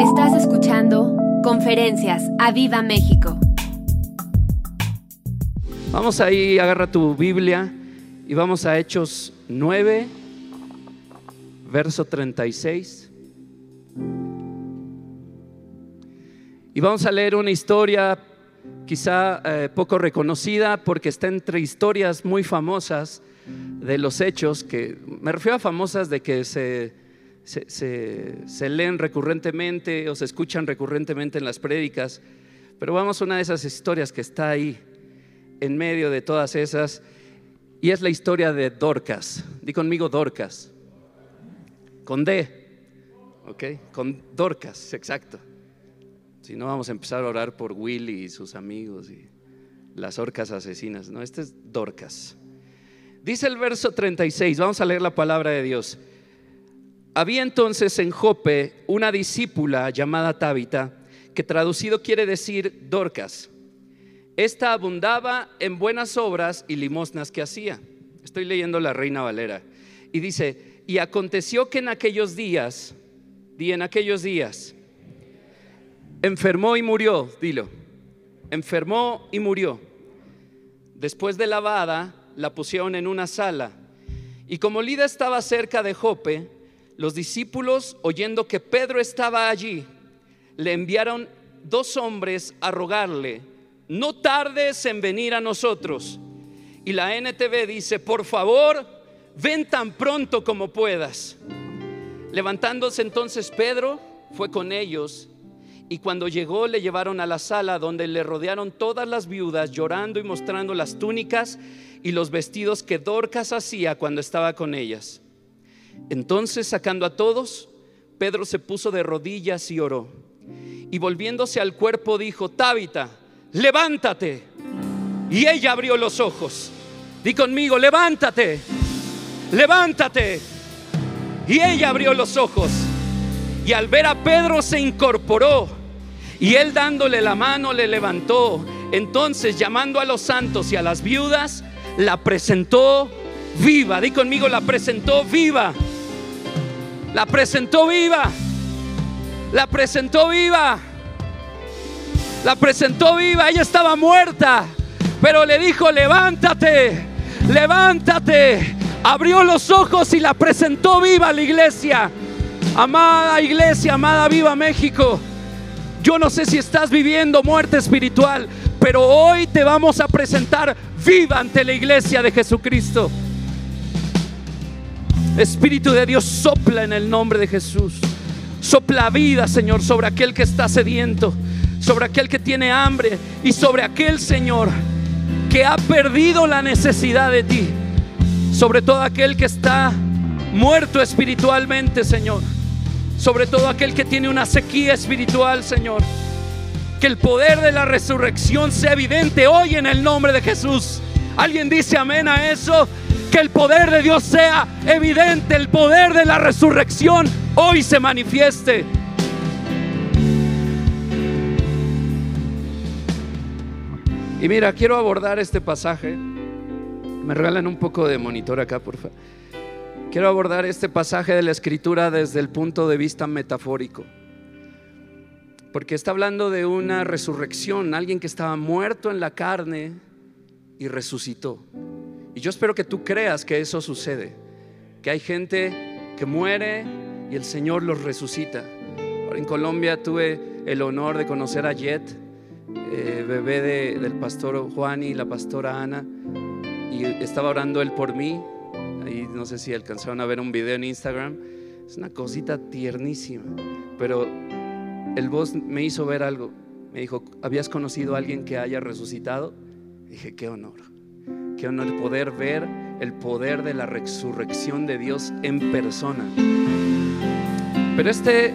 Estás escuchando Conferencias a Viva México. Vamos ahí, agarra tu Biblia y vamos a Hechos 9, verso 36. Y vamos a leer una historia quizá eh, poco reconocida porque está entre historias muy famosas de los hechos, que me refiero a famosas de que se, se, leen recurrentemente o se escuchan recurrentemente en las prédicas, pero vamos a una de esas historias que está ahí, en medio de todas esas, y es la historia de Dorcas. Di conmigo Dorcas, con D, ¿ok? Con Dorcas, exacto. Si no, vamos a empezar a orar por Willy y sus amigos y las orcas asesinas. No, este es Dorcas. Dice el verso 36, vamos a leer la palabra de Dios. Había entonces en Jope una discípula llamada Tabita, que traducido quiere decir Dorcas. Esta abundaba en buenas obras y limosnas que hacía. Estoy leyendo la Reina Valera. Y dice, y aconteció que en aquellos días, di en aquellos días, enfermó y murió, dilo, enfermó y murió. Después de lavada, la pusieron en una sala. Y como Lida estaba cerca de Jope, los discípulos, oyendo que Pedro estaba allí, le enviaron dos hombres a rogarle, no tardes en venir a nosotros. Y la NTV dice, por favor, ven tan pronto como puedas. Levantándose entonces Pedro, fue con ellos y cuando llegó le llevaron a la sala donde le rodearon todas las viudas llorando y mostrando las túnicas y los vestidos que Dorcas hacía cuando estaba con ellas. Entonces, sacando a todos, Pedro se puso de rodillas y oró. Y volviéndose al cuerpo dijo, Tábita, levántate. Y ella abrió los ojos. Di conmigo, levántate, levántate. Y ella abrió los ojos. Y al ver a Pedro se incorporó. Y él dándole la mano le levantó. Entonces, llamando a los santos y a las viudas, la presentó viva. Di conmigo, la presentó viva. La presentó viva. La presentó viva. La presentó viva. Ella estaba muerta. Pero le dijo, levántate, levántate. Abrió los ojos y la presentó viva a la iglesia. Amada iglesia, amada viva México. Yo no sé si estás viviendo muerte espiritual, pero hoy te vamos a presentar viva ante la iglesia de Jesucristo. Espíritu de Dios, sopla en el nombre de Jesús. Sopla vida, Señor, sobre aquel que está sediento, sobre aquel que tiene hambre y sobre aquel, Señor, que ha perdido la necesidad de ti. Sobre todo aquel que está muerto espiritualmente, Señor sobre todo aquel que tiene una sequía espiritual, Señor. Que el poder de la resurrección sea evidente hoy en el nombre de Jesús. ¿Alguien dice amén a eso? Que el poder de Dios sea evidente, el poder de la resurrección hoy se manifieste. Y mira, quiero abordar este pasaje. Me regalan un poco de monitor acá, por favor. Quiero abordar este pasaje de la escritura desde el punto de vista metafórico. Porque está hablando de una resurrección, alguien que estaba muerto en la carne y resucitó. Y yo espero que tú creas que eso sucede, que hay gente que muere y el Señor los resucita. en Colombia tuve el honor de conocer a Jet, eh, bebé del pastor Juan y la pastora Ana, y estaba orando él por mí Ahí no sé si alcanzaron a ver un video en Instagram. Es una cosita tiernísima. Pero el voz me hizo ver algo. Me dijo, ¿habías conocido a alguien que haya resucitado? Dije, qué honor. Qué honor poder ver el poder de la resurrección de Dios en persona. Pero este,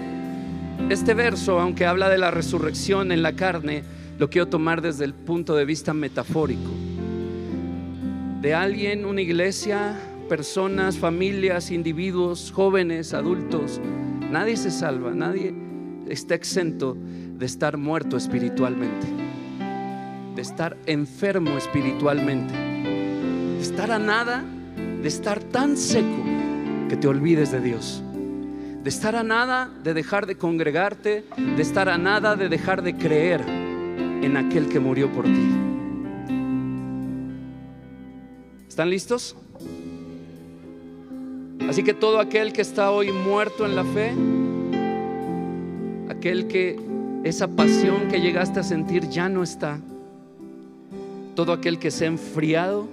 este verso, aunque habla de la resurrección en la carne, lo quiero tomar desde el punto de vista metafórico. De alguien, una iglesia, personas, familias, individuos, jóvenes, adultos. Nadie se salva, nadie está exento de estar muerto espiritualmente, de estar enfermo espiritualmente, de estar a nada, de estar tan seco que te olvides de Dios, de estar a nada de dejar de congregarte, de estar a nada de dejar de creer en aquel que murió por ti. ¿Están listos? Así que todo aquel que está hoy muerto en la fe, aquel que esa pasión que llegaste a sentir ya no está, todo aquel que se ha enfriado,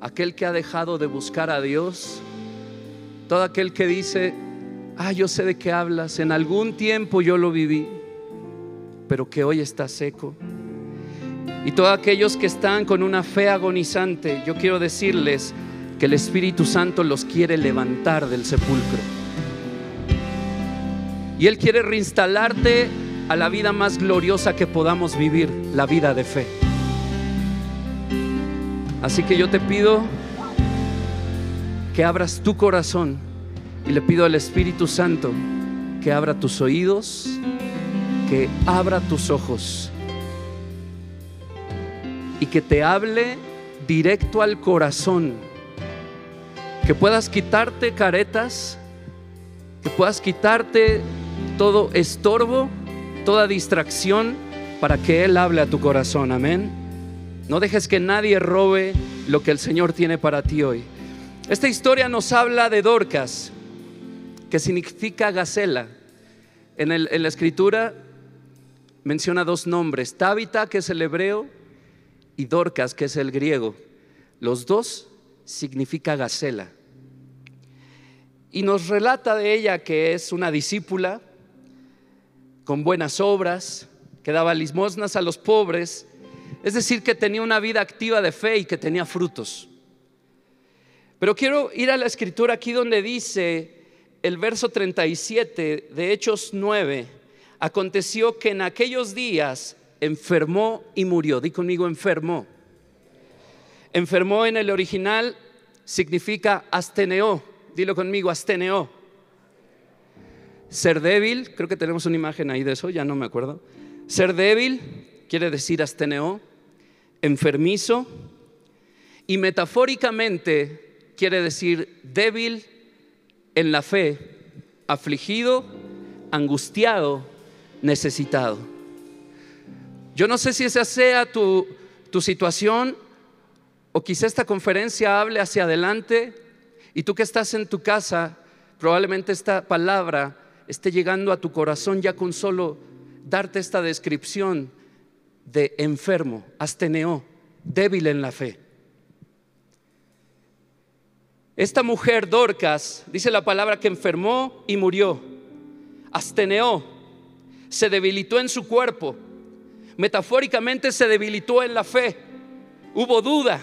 aquel que ha dejado de buscar a Dios, todo aquel que dice, ah, yo sé de qué hablas, en algún tiempo yo lo viví, pero que hoy está seco. Y todos aquellos que están con una fe agonizante, yo quiero decirles que el Espíritu Santo los quiere levantar del sepulcro. Y Él quiere reinstalarte a la vida más gloriosa que podamos vivir, la vida de fe. Así que yo te pido que abras tu corazón y le pido al Espíritu Santo que abra tus oídos, que abra tus ojos y que te hable directo al corazón, que puedas quitarte caretas, que puedas quitarte todo estorbo, toda distracción para que Él hable a tu corazón, amén. No dejes que nadie robe lo que el Señor tiene para ti hoy. Esta historia nos habla de Dorcas, que significa gacela. En, en la escritura menciona dos nombres, Tabita, que es el hebreo, y Dorcas, que es el griego. Los dos significa gacela. Y nos relata de ella que es una discípula con buenas obras, que daba limosnas a los pobres, es decir, que tenía una vida activa de fe y que tenía frutos. Pero quiero ir a la escritura aquí donde dice el verso 37 de Hechos 9, aconteció que en aquellos días enfermó y murió. Di conmigo, enfermó. Enfermó en el original significa asteneó. Dilo conmigo, asteneó. Ser débil, creo que tenemos una imagen ahí de eso, ya no me acuerdo. Ser débil quiere decir asteneó, enfermizo y metafóricamente quiere decir débil en la fe, afligido, angustiado, necesitado. Yo no sé si esa sea tu, tu situación o quizá esta conferencia hable hacia adelante y tú que estás en tu casa, probablemente esta palabra esté llegando a tu corazón ya con solo darte esta descripción de enfermo, asteneo, débil en la fe. Esta mujer, Dorcas, dice la palabra que enfermó y murió, asteneó, se debilitó en su cuerpo, metafóricamente se debilitó en la fe, hubo duda,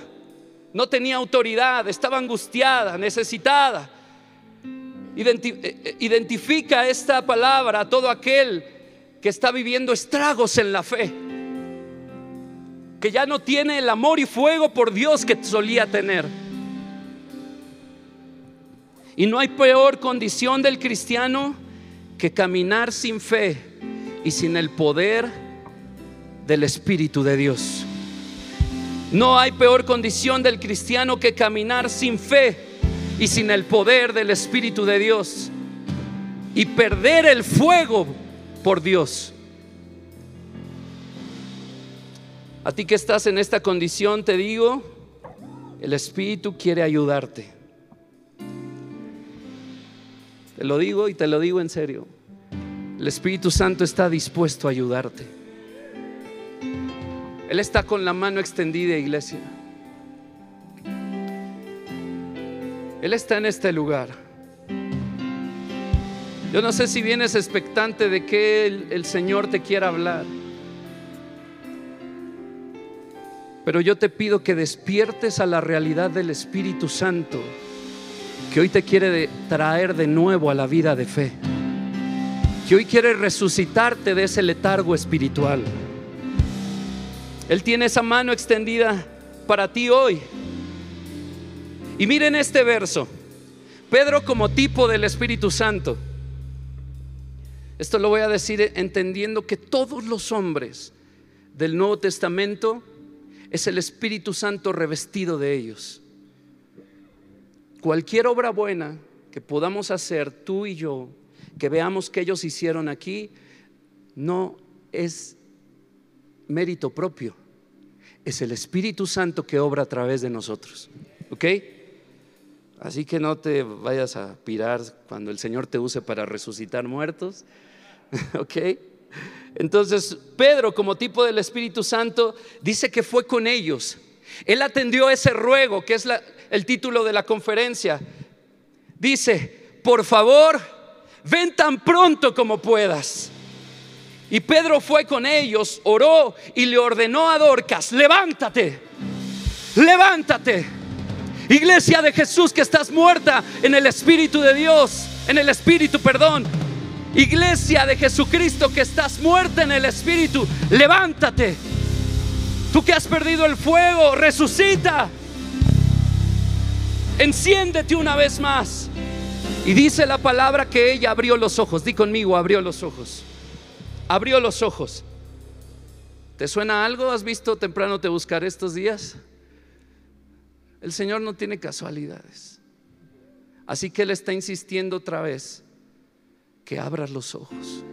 no tenía autoridad, estaba angustiada, necesitada. Eh, eh, identifica esta palabra a todo aquel que está viviendo estragos en la fe, que ya no tiene el amor y fuego por Dios que solía tener. Y no hay peor condición del cristiano que caminar sin fe y sin el poder del Espíritu de Dios. No hay peor condición del cristiano que caminar sin fe y sin el poder del Espíritu de Dios y perder el fuego por Dios. A ti que estás en esta condición, te digo, el Espíritu quiere ayudarte. Te lo digo y te lo digo en serio. El Espíritu Santo está dispuesto a ayudarte. Él está con la mano extendida, iglesia. Él está en este lugar. Yo no sé si vienes expectante de que el, Señor te quiera hablar. Pero yo te pido que despiertes a la realidad del Espíritu Santo, que hoy te quiere traer de nuevo a la vida de fe, que hoy quiere resucitarte de ese letargo espiritual. Él tiene esa mano extendida para ti hoy. Y miren este verso, Pedro como tipo del Espíritu Santo. Esto lo voy a decir entendiendo que todos los hombres del Nuevo Testamento es el Espíritu Santo revestido de ellos. Cualquier obra buena que podamos hacer tú y yo, que veamos que ellos hicieron aquí, no es mérito propio, es el Espíritu Santo que obra a través de nosotros. ¿Ok? Así que no te vayas a pirar cuando el Señor te use para resucitar muertos. ¿Ok? Entonces, Pedro, como tipo del Espíritu Santo, dice que fue con ellos. Él atendió ese ruego, que es el título de la conferencia. Dice, por favor, ven tan pronto como puedas. Y Pedro fue con ellos, oró y le ordenó a Dorcas, levántate, levántate Iglesia de Jesús que estás muerta en el Espíritu de Dios, en el Espíritu, perdón. Iglesia de Jesucristo que estás muerta en el Espíritu, levántate. Tú que has perdido el fuego, resucita. Enciéndete una vez más. Y dice la palabra que ella abrió los ojos. Di conmigo, abrió los ojos. Abrió los ojos. ¿Te suena algo? ¿Has visto temprano te buscar estos días? El Señor no tiene casualidades. Así que Él está insistiendo otra vez que abras los ojos,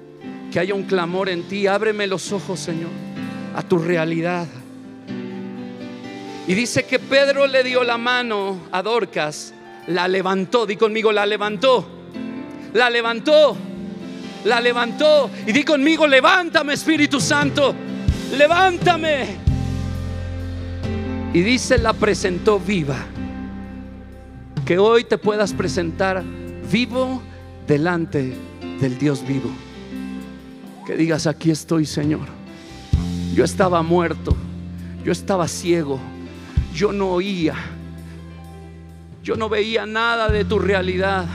que haya un clamor en ti. Ábreme los ojos, Señor, a tu realidad. Y dice que Pedro le dio la mano a Dorcas, la levantó, di conmigo, la levantó, la levantó, la levantó. Y di conmigo, levántame Espíritu Santo, levántame. Y dice, la presentó viva. Que hoy te puedas presentar vivo delante del Dios vivo. Que digas, aquí estoy Señor. Yo estaba muerto, yo estaba ciego, yo no oía, yo no veía nada de tu realidad.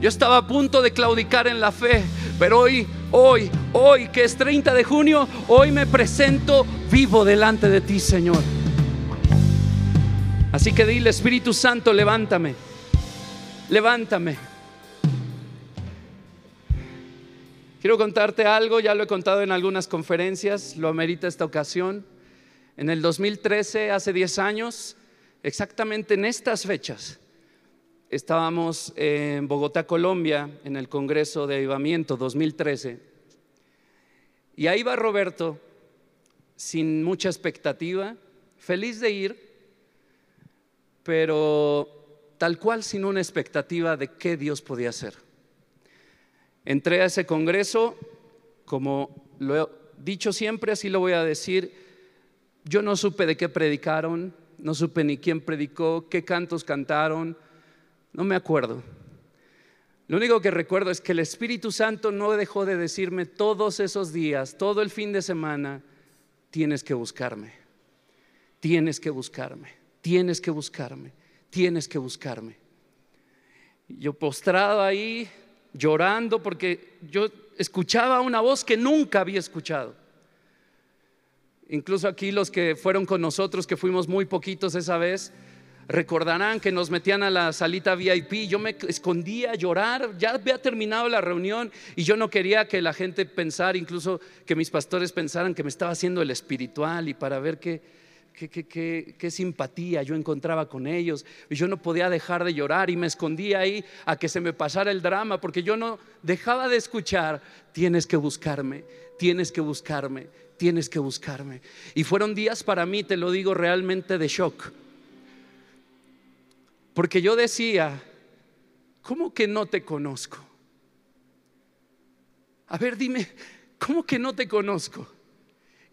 Yo estaba a punto de claudicar en la fe, pero hoy, hoy, hoy, que es 30 de junio, hoy me presento vivo delante de ti, Señor. Así que dile, Espíritu Santo, levántame, levántame. Quiero contarte algo, ya lo he contado en algunas conferencias, lo amerita esta ocasión. En el 2013, hace 10 años, exactamente en estas fechas, estábamos en Bogotá, Colombia, en el Congreso de Avivamiento 2013. Y ahí va Roberto, sin mucha expectativa, feliz de ir, pero tal cual sin una expectativa de qué Dios podía hacer. Entré a ese congreso, como lo he dicho siempre, así lo voy a decir, yo no supe de qué predicaron, no supe ni quién predicó, qué cantos cantaron, no me acuerdo. Lo único que recuerdo es que el Espíritu Santo no dejó de decirme todos esos días, todo el fin de semana, tienes que buscarme, tienes que buscarme tienes que buscarme, tienes que buscarme. Yo postrado ahí, llorando, porque yo escuchaba una voz que nunca había escuchado. Incluso aquí los que fueron con nosotros, que fuimos muy poquitos esa vez, recordarán que nos metían a la salita VIP. Yo me escondía a llorar, ya había terminado la reunión y yo no quería que la gente pensara, incluso que mis pastores pensaran que me estaba haciendo el espiritual y para ver qué simpatía yo encontraba con ellos. Y yo no podía dejar de llorar y me escondía ahí a que se me pasara el drama, porque yo no dejaba de escuchar, tienes que buscarme, tienes que buscarme, tienes que buscarme. Y fueron días para mí, te lo digo realmente, de shock. Porque yo decía, ¿cómo que no te conozco? A ver, dime, ¿cómo que no te conozco?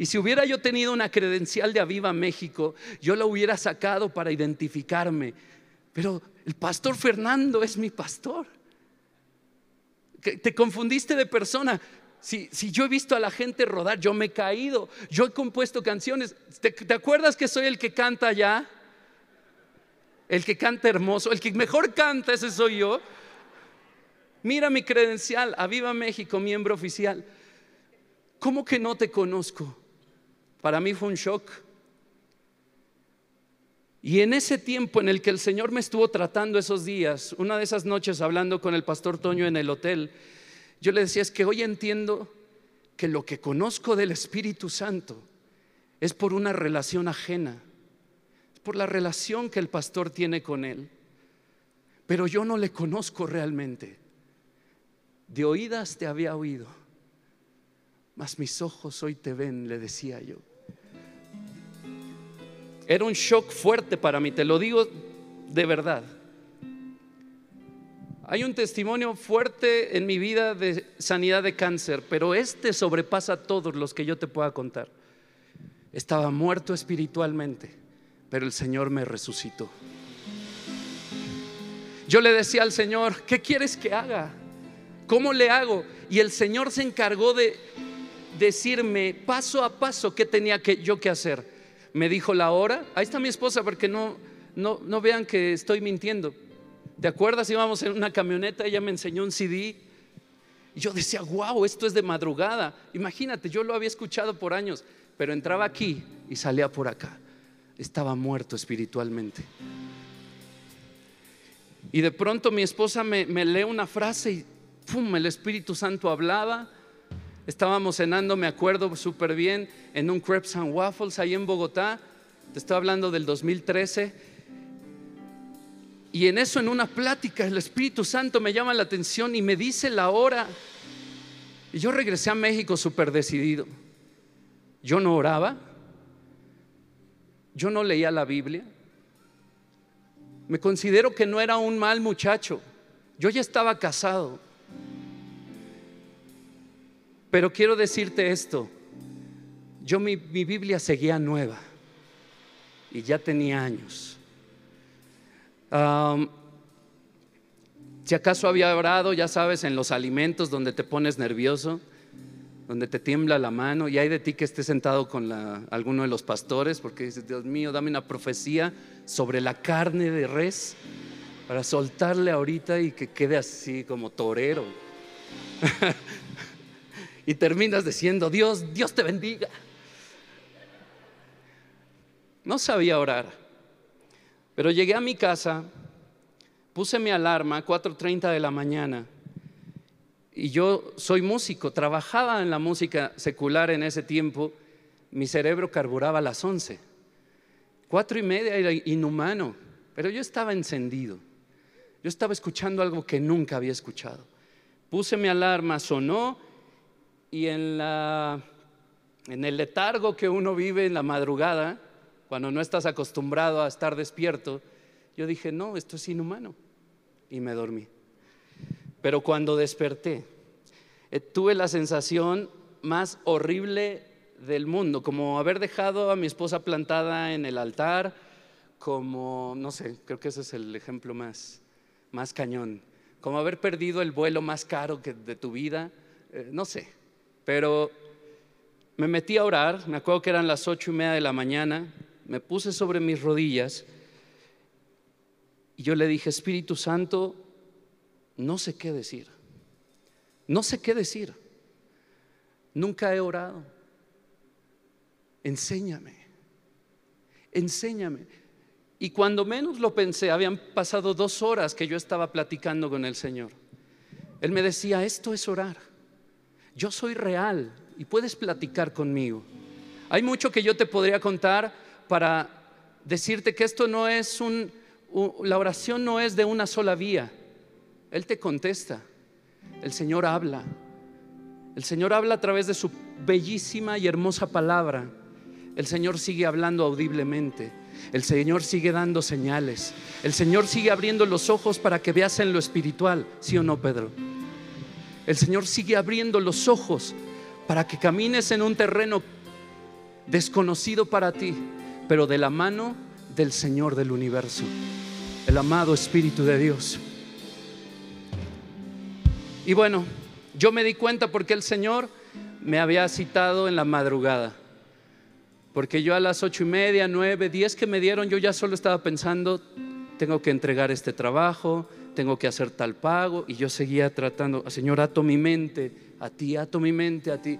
Y si hubiera yo tenido una credencial de Aviva México, yo la hubiera sacado para identificarme. Pero el pastor Fernando es mi pastor. Te confundiste de persona. Si, yo he visto a la gente rodar, yo me he caído, yo he compuesto canciones. ¿Te, ¿Te, acuerdas que soy el que canta allá? El que canta hermoso, el que mejor canta, ese soy yo. Mira mi credencial, Aviva México, miembro oficial. ¿Cómo que no te conozco? Para mí fue un shock. Y en ese tiempo en el que el Señor me estuvo tratando esos días, una de esas noches hablando con el pastor Toño en el hotel, yo le decía, es que hoy entiendo que lo que conozco del Espíritu Santo es por una relación ajena, es por la relación que el pastor tiene con él. pero yo no le conozco realmente. De oídas te había oído, mas mis ojos hoy te ven, le decía yo. Era un shock fuerte para mí, te lo digo de verdad. Hay un testimonio fuerte en mi vida de sanidad de cáncer, pero este sobrepasa a todos los que yo te pueda contar. Estaba muerto espiritualmente, pero el Señor me resucitó. Yo le decía al Señor, ¿qué quieres que haga? ¿Cómo le hago? Y el Señor se encargó de decirme paso a paso qué tenía que, yo que hacer. Me dijo la hora. Ahí está mi esposa porque no, no, no vean que estoy mintiendo. ¿Te acuerdas? Íbamos en una camioneta, ella me enseñó un CD. Y yo decía, wow, esto es de madrugada. Imagínate, yo lo había escuchado por años, pero entraba aquí y salía por acá. Estaba muerto espiritualmente. Y de pronto mi esposa me, me lee una frase y ¡pum! El Espíritu Santo hablaba. Estábamos cenando, me acuerdo súper bien, en un Crepes and Waffles ahí en Bogotá. Te estoy hablando del 2013 y en eso, en una plática, el Espíritu Santo me llama la atención y me dice la hora. Y yo regresé a México súper decidido. Yo no oraba, yo no leía la Biblia. Me considero que no era un mal muchacho. Yo ya estaba casado. Pero quiero decirte esto. Yo mi, mi Biblia seguía nueva y ya tenía años si acaso había orado, ya sabes, en los alimentos donde te pones nervioso, donde te tiembla la mano, y hay de ti que estés sentado con alguno de los pastores, porque dices, Dios mío, dame una profecía sobre la carne de res para soltarle ahorita y que quede así como torero. y terminas diciendo, Dios, Dios te bendiga. No sabía orar. Pero llegué a mi casa, puse mi alarma 4.30 de la mañana y yo soy músico, trabajaba en la música secular en ese tiempo, mi cerebro carburaba a las 11. Cuatro y media era inhumano, pero yo estaba encendido. Yo estaba escuchando algo que nunca había escuchado. Puse mi alarma, sonó y en, la, en el letargo que uno vive en la madrugada, cuando no estás acostumbrado a estar despierto, yo dije, no, esto es inhumano. Y me dormí. Pero cuando desperté, eh, tuve la sensación más horrible del mundo, como haber dejado a mi esposa plantada en el altar, como, no sé, creo que ese es el ejemplo más, más cañón, como haber perdido el vuelo más caro que de tu vida, eh, no sé, pero me metí a orar, me acuerdo que eran las ocho y media de la mañana, me puse sobre mis rodillas y yo le dije, Espíritu Santo, no sé qué decir. No sé qué decir. Nunca he orado. Enséñame. Enséñame. Y cuando menos lo pensé, habían pasado dos horas que yo estaba platicando con el Señor. Él me decía, esto es orar. Yo soy real y puedes platicar conmigo. Hay mucho que yo te podría contar, para decirte que esto no es un, la oración no es de una sola vía. Él te contesta. El Señor habla. El Señor habla a través de su bellísima y hermosa palabra. El Señor sigue hablando audiblemente. El Señor sigue dando señales. El Señor sigue abriendo los ojos para que veas en lo espiritual, ¿sí o no, Pedro? El Señor sigue abriendo los ojos para que camines en un terreno desconocido para ti, pero de la mano del Señor del universo, el amado Espíritu de Dios. Y bueno, yo me di cuenta porque el Señor me había citado en la madrugada. Porque yo a las ocho y media, nueve, diez que me dieron, yo ya solo estaba pensando, tengo que entregar este trabajo, tengo que hacer tal pago. Y yo seguía tratando, Señor, ato mi mente, a ti, ato mi mente, a ti.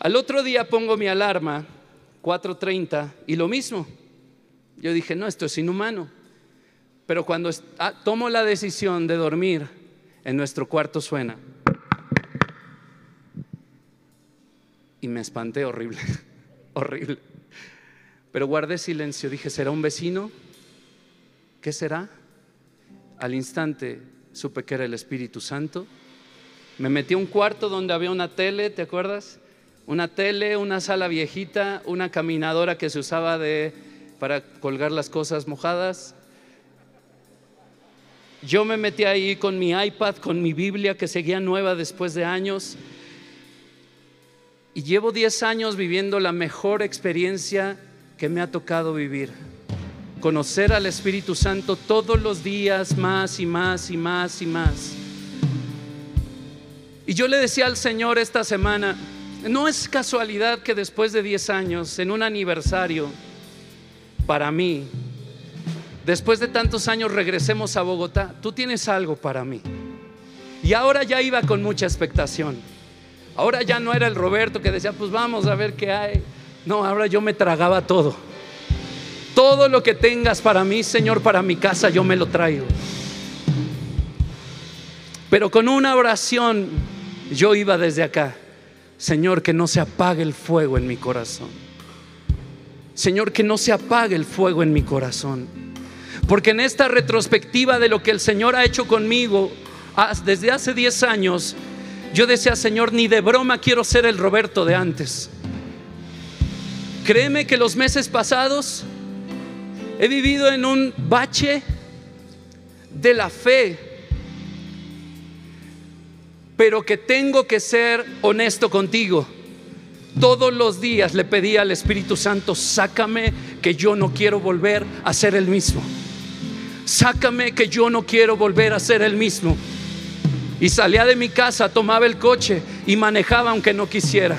Al otro día pongo mi alarma 4.30 y lo mismo. Yo dije, no, esto es inhumano. Pero cuando ah, tomo la decisión de dormir, en nuestro cuarto suena. Y me espanté horrible, horrible. Pero guardé silencio, dije, ¿será un vecino? ¿Qué será? Al instante supe que era el Espíritu Santo. Me metí a un cuarto donde había una tele, ¿te acuerdas? Una tele, una sala viejita, una caminadora que se usaba de, para colgar las cosas mojadas. Yo me metí ahí con mi iPad, con mi Biblia que seguía nueva después de años. Y llevo 10 años viviendo la mejor experiencia que me ha tocado vivir. Conocer al Espíritu Santo todos los días más y más y más y más. Y yo le decía al Señor esta semana, no es casualidad que después de 10 años, en un aniversario, para mí, después de tantos años regresemos a Bogotá, tú tienes algo para mí. Y ahora ya iba con mucha expectación. Ahora ya no era el Roberto que decía, pues vamos a ver qué hay. No, ahora yo me tragaba todo. Todo lo que tengas para mí, Señor, para mi casa, yo me lo traigo. Pero con una oración yo iba desde acá. Señor, que no se apague el fuego en mi corazón. Señor, que no se apague el fuego en mi corazón. Porque en esta retrospectiva de lo que el Señor ha hecho conmigo desde hace 10 años, yo decía, Señor, ni de broma quiero ser el Roberto de antes. Créeme que los meses pasados he vivido en un bache de la fe, pero que tengo que ser honesto contigo. Todos los días le pedí al Espíritu Santo, sácame que yo no quiero volver a ser el mismo. Sácame que yo no quiero volver a ser el mismo. Y salía de mi casa, tomaba el coche y manejaba aunque no quisiera.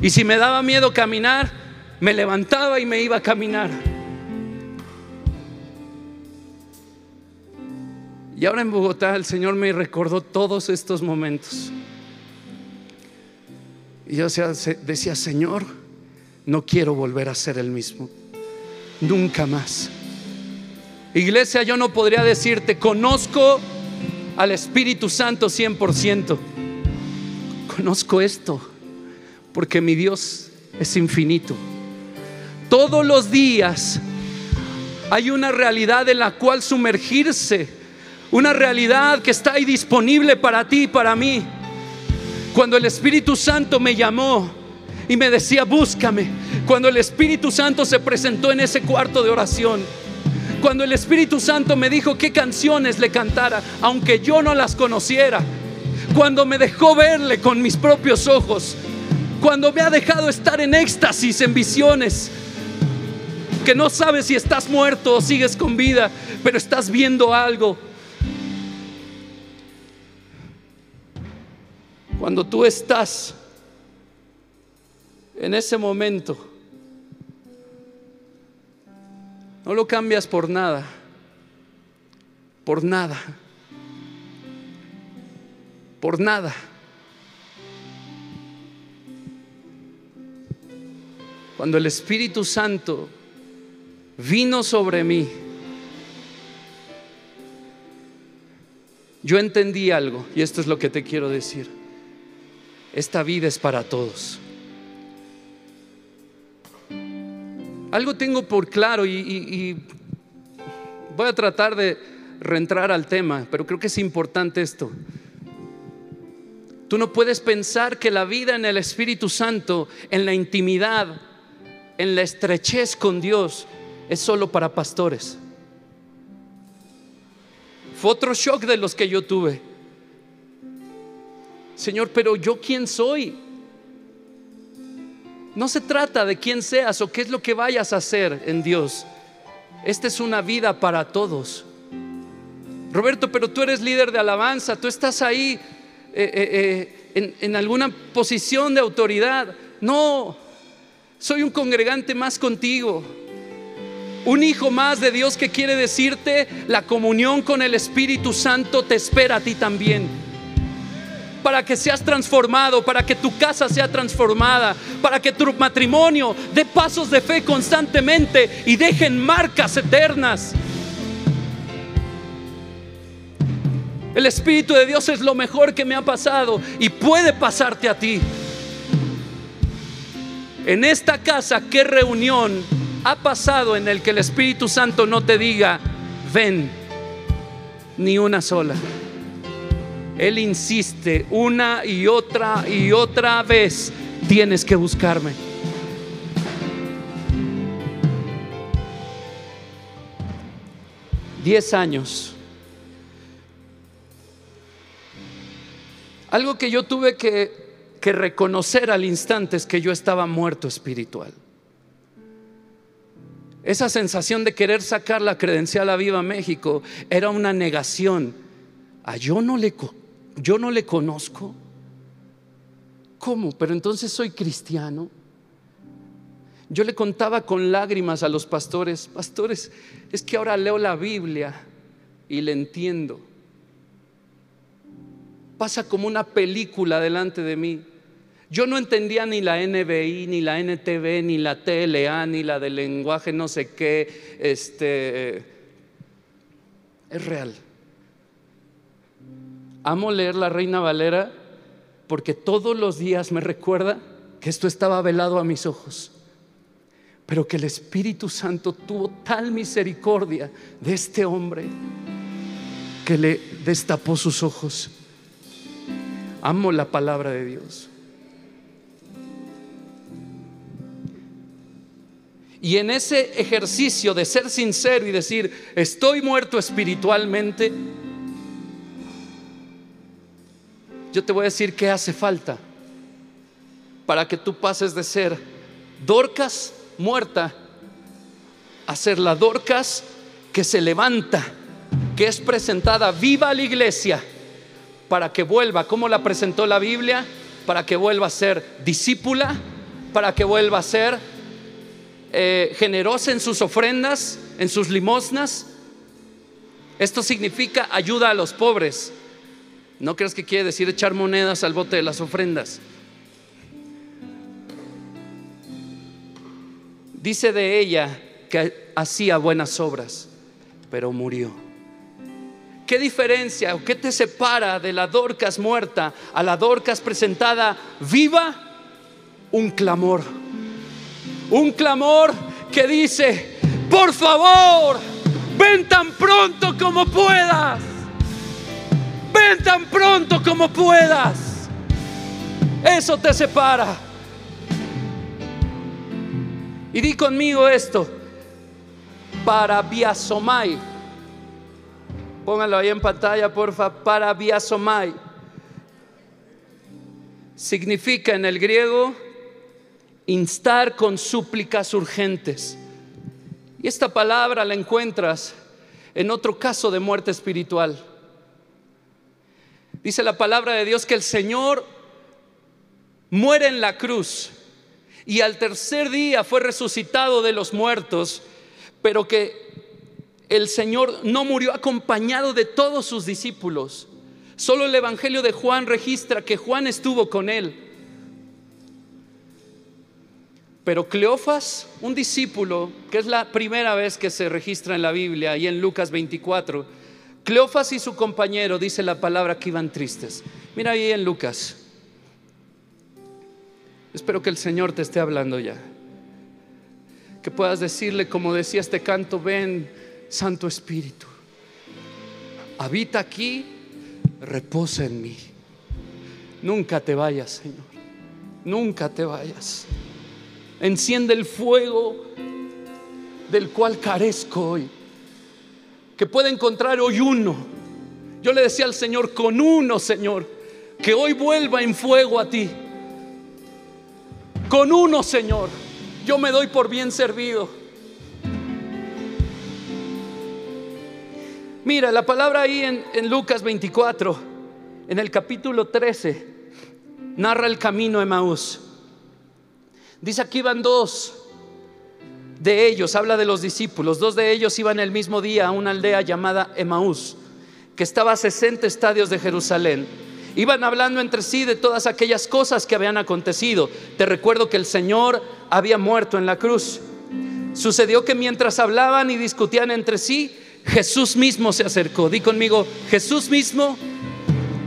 Y si me daba miedo caminar, me levantaba y me iba a caminar. Y ahora en Bogotá el Señor me recordó todos estos momentos. Y yo decía, Señor, no quiero volver a ser el mismo. Nunca más. Iglesia, yo no podría decirte, conozco al Espíritu Santo 100%. Conozco esto, porque mi Dios es infinito. Todos los días hay una realidad en la cual sumergirse, una realidad que está ahí disponible para ti y para mí. Cuando el Espíritu Santo me llamó y me decía, búscame, cuando el Espíritu Santo se presentó en ese cuarto de oración, cuando el Espíritu Santo me dijo qué canciones le cantara, aunque yo no las conociera, cuando me dejó verle con mis propios ojos, cuando me ha dejado estar en éxtasis, en visiones, que no sabes si estás muerto o sigues con vida, pero estás viendo algo Cuando tú estás en ese momento, no lo cambias por nada, por nada, por nada. Cuando el Espíritu Santo vino sobre mí, yo entendí algo y esto es lo que te quiero decir esta vida es para todos. Algo tengo por claro y, voy a tratar de reentrar al tema, pero creo que es importante esto. Tú no puedes pensar que la vida en el Espíritu Santo, en la intimidad, en la estrechez con Dios, es solo para pastores. Fue otro shock de los que yo tuve. Señor, pero yo quién soy. No se trata de quién seas o qué es lo que vayas a hacer en Dios. Esta es una vida para todos. Roberto, pero tú eres líder de alabanza, tú estás ahí eh, eh, eh, en, en alguna posición de autoridad. No, soy un congregante más contigo. Un hijo más de Dios que quiere decirte, la comunión con el Espíritu Santo te espera a ti también para que seas transformado, para que tu casa sea transformada, para que tu matrimonio dé pasos de fe constantemente y dejen marcas eternas. El Espíritu de Dios es lo mejor que me ha pasado y puede pasarte a ti. En esta casa, ¿qué reunión ha pasado en el que el Espíritu Santo no te diga, ven, ni una sola. Él insiste una y otra y otra vez, tienes que buscarme. Diez años. Algo que yo tuve que, que reconocer al instante es que yo estaba muerto espiritual. Esa sensación de querer sacar la credencial a Viva México era una negación. A yo no le, yo no le conozco. ¿Cómo? Pero entonces soy cristiano. Yo le contaba con lágrimas a los pastores, pastores, es que ahora leo la Biblia y le entiendo. Pasa como una película delante de mí. Yo no entendía ni la NBI, ni la NTV, ni la TLA, ni la del lenguaje no sé qué. Este, es real. Amo leer la Reina Valera porque todos los días me recuerda que esto estaba velado a mis ojos, pero que el Espíritu Santo tuvo tal misericordia de este hombre que le destapó sus ojos. Amo la palabra de Dios. Y en ese ejercicio de ser sincero y decir, estoy muerto espiritualmente, yo te voy a decir qué hace falta para que tú pases de ser Dorcas muerta a ser la Dorcas que se levanta, que es presentada viva a la iglesia para que vuelva, como la presentó la Biblia, para que vuelva a ser discípula, para que vuelva a ser eh, generosa en sus ofrendas, en sus limosnas. Esto significa ayuda a los pobres. No creas que quiere decir echar monedas al bote de las ofrendas. Dice de ella que hacía buenas obras, pero murió. ¿Qué diferencia o qué te separa de la Dorcas muerta a la Dorcas presentada viva? Un clamor un clamor que dice, por favor, ven tan pronto como puedas. Ven tan pronto como puedas. Eso te separa. Y di conmigo esto. Para biasomai. Pónganlo ahí en pantalla, porfa. Para biasomai. Significa en el griego instar con súplicas urgentes. Y esta palabra la encuentras en otro caso de muerte espiritual. Dice la palabra de Dios que el Señor muere en la cruz y al tercer día fue resucitado de los muertos, pero que el Señor no murió acompañado de todos sus discípulos. Solo el Evangelio de Juan registra que Juan estuvo con él. Pero Cleofas, un discípulo, que es la primera vez que se registra en la Biblia y en Lucas 24, Cleofas y su compañero, dice la palabra, que iban tristes. Mira ahí en Lucas. Espero que el Señor te esté hablando ya. Que puedas decirle, como decía este canto, ven, Santo Espíritu, habita aquí, reposa en mí. Nunca te vayas, Señor. Nunca te vayas. Enciende el fuego del cual carezco hoy. Que pueda encontrar hoy uno. Yo le decía al Señor, con uno, Señor, que hoy vuelva en fuego a ti. Con uno, Señor, yo me doy por bien servido. Mira, la palabra ahí en, en Lucas 24, en el capítulo 13, narra el camino de Maús. Dice aquí van dos de ellos, habla de los discípulos, dos de ellos iban el mismo día a una aldea llamada Emaús, que estaba a 60 estadios de Jerusalén. Iban hablando entre sí de todas aquellas cosas que habían acontecido. Te recuerdo que el Señor había muerto en la cruz. Sucedió que mientras hablaban y discutían entre sí, Jesús mismo se acercó. Di conmigo, Jesús mismo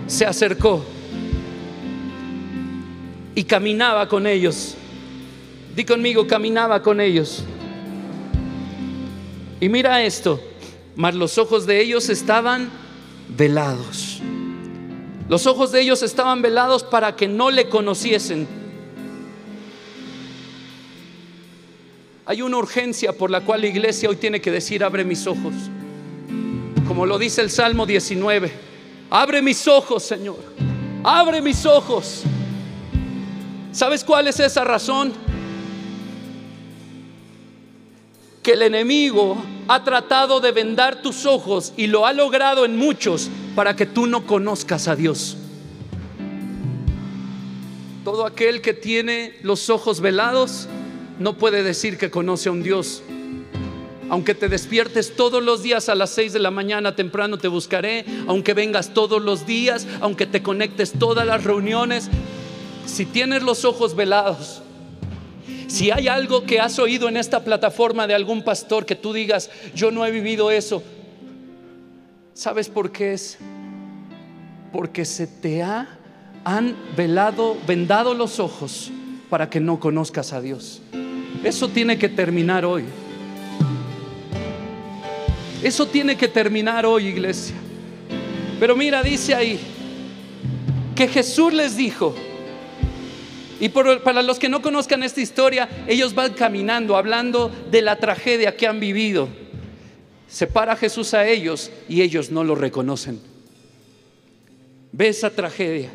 se acercó y caminaba con ellos. Di conmigo, caminaba con ellos. Y mira esto, mas los ojos de ellos estaban velados. Los ojos de ellos estaban velados para que no le conociesen. Hay una urgencia por la cual la iglesia hoy tiene que decir, abre mis ojos. Como lo dice el Salmo 19, abre mis ojos, Señor. Abre mis ojos. ¿Sabes cuál es esa razón? Que el enemigo ha tratado de vendar tus ojos y lo ha logrado en muchos para que tú no conozcas a Dios. Todo aquel que tiene los ojos velados no puede decir que conoce a un Dios. Aunque te despiertes todos los días a las 6 de la mañana temprano te buscaré, aunque vengas todos los días, aunque te conectes todas las reuniones, si tienes los ojos velados, si hay algo que has oído en esta plataforma de algún pastor que tú digas, yo no he vivido eso, ¿sabes por qué es? Porque se te ha, han velado, vendado los ojos para que no conozcas a Dios. Eso tiene que terminar hoy. Eso tiene que terminar hoy, iglesia. Pero mira, dice ahí que Jesús les dijo, y para los que no conozcan esta historia, ellos van caminando, hablando de la tragedia que han vivido. Se para Jesús a ellos y ellos no lo reconocen. Ve esa tragedia.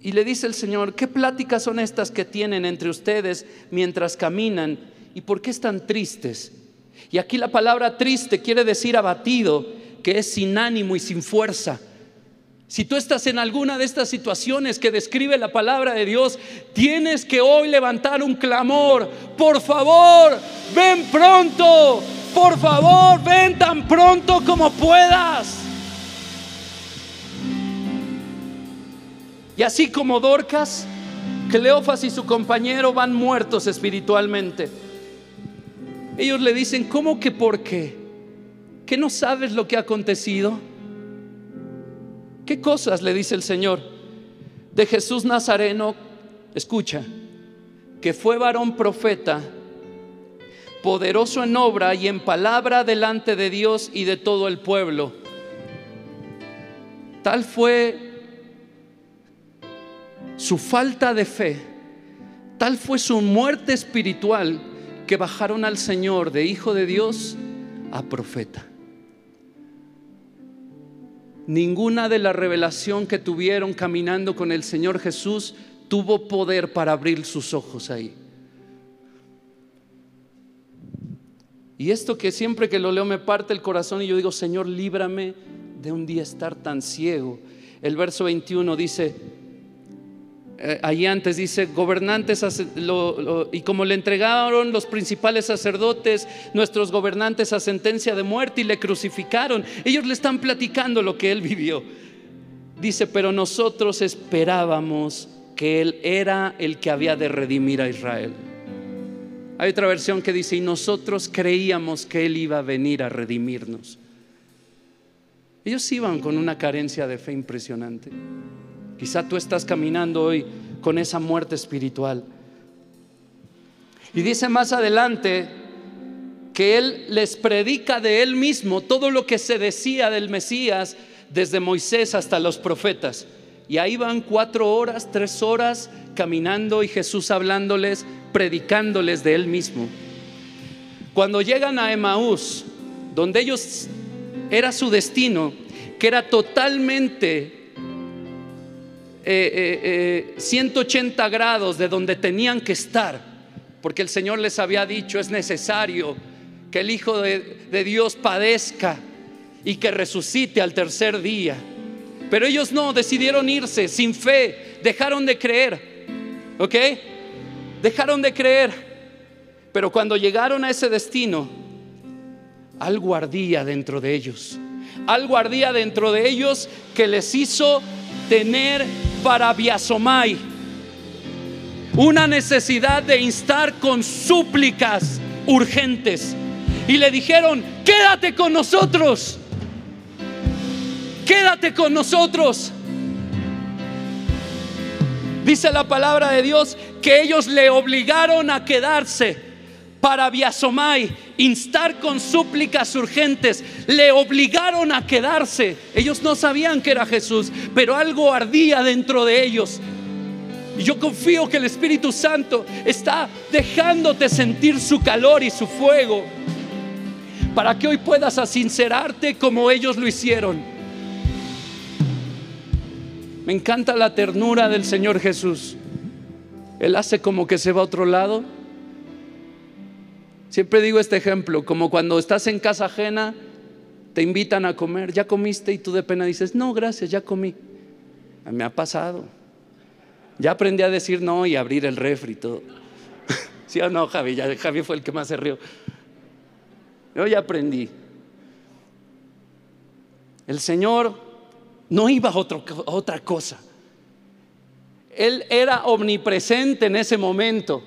Y le dice el Señor, ¿qué pláticas son estas que tienen entre ustedes mientras caminan? ¿Y por qué están tristes? Y aquí la palabra triste quiere decir abatido, que es sin ánimo y sin fuerza. Si tú estás en alguna de estas situaciones que describe la palabra de Dios, tienes que hoy levantar un clamor. Por favor, ven pronto. Por favor, ven tan pronto como puedas. Y así como Dorcas, Cleofas y su compañero van muertos espiritualmente. Ellos le dicen, ¿cómo que por qué? ¿Que no sabes lo que ha acontecido? ¿Qué cosas le dice el Señor? De Jesús Nazareno, escucha, que fue varón profeta, poderoso en obra y en palabra delante de Dios y de todo el pueblo. Tal fue su falta de fe, tal fue su muerte espiritual que bajaron al Señor de Hijo de Dios a profeta. Ninguna de la revelación que tuvieron caminando con el Señor Jesús tuvo poder para abrir sus ojos ahí. Y esto que siempre que lo leo me parte el corazón y yo digo, Señor, líbrame de un día estar tan ciego. El verso 21 dice, eh, ahí antes dice, gobernantes, y como le entregaron los principales sacerdotes, nuestros gobernantes a sentencia de muerte y le crucificaron, ellos le están platicando lo que él vivió. Dice, pero nosotros esperábamos que él era el que había de redimir a Israel. Hay otra versión que dice, y nosotros creíamos que él iba a venir a redimirnos. Ellos iban con una carencia de fe impresionante. Quizá tú estás caminando hoy con esa muerte espiritual. Y dice más adelante que Él les predica de Él mismo todo lo que se decía del Mesías desde Moisés hasta los profetas. Y ahí van cuatro horas, tres horas caminando y Jesús hablándoles, predicándoles de Él mismo. Cuando llegan a Emaús, donde ellos era su destino, que era totalmente 180 eh, eh, grados de donde tenían que estar, porque el Señor les había dicho, es necesario que el Hijo de, de Dios padezca y que resucite al tercer día. Pero ellos no, decidieron irse sin fe, dejaron de creer, ¿ok? Dejaron de creer. Pero cuando llegaron a ese destino, algo ardía dentro de ellos. Algo ardía dentro de ellos que les hizo tener para Biasomai una necesidad de instar con súplicas urgentes. Y le dijeron, quédate con nosotros, quédate con nosotros. Dice la palabra de Dios que ellos le obligaron a quedarse para Biasomai, instar con súplicas urgentes, le obligaron a quedarse. Ellos no sabían que era Jesús, pero algo ardía dentro de ellos. Y yo confío que el Espíritu Santo está dejándote sentir su calor y su fuego para que hoy puedas asincerarte como ellos lo hicieron. Me encanta la ternura del Señor Jesús. Él hace como que se va a otro lado Siempre digo este ejemplo, como cuando estás en casa ajena, te invitan a comer, ya comiste y tú de pena dices, no, gracias, ya comí. Me ha pasado. Ya aprendí a decir no y abrir el refri y todo. ¿Sí o no, Javi? Ya, Javi fue el que más se rió. Yo ya aprendí. El Señor no iba a, a otra cosa. Él era omnipresente en ese momento.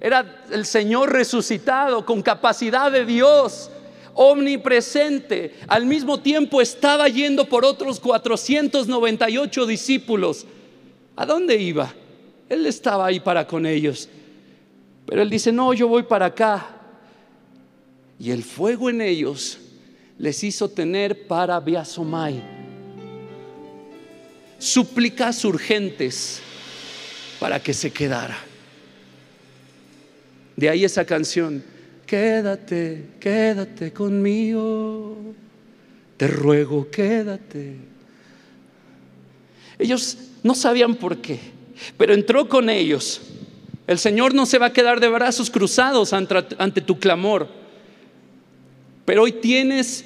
Era el Señor resucitado con capacidad de Dios, omnipresente. Al mismo tiempo estaba yendo por otros 498 discípulos. ¿A dónde iba? Él estaba ahí para con ellos. Pero él dice, no, yo voy para acá. Y el fuego en ellos les hizo tener para Biasomai súplicas urgentes para que se quedara. De ahí esa canción, quédate, quédate conmigo, te ruego, quédate. Ellos no sabían por qué, pero entró con ellos. El Señor no se va a quedar de brazos cruzados ante, tu clamor, pero hoy tienes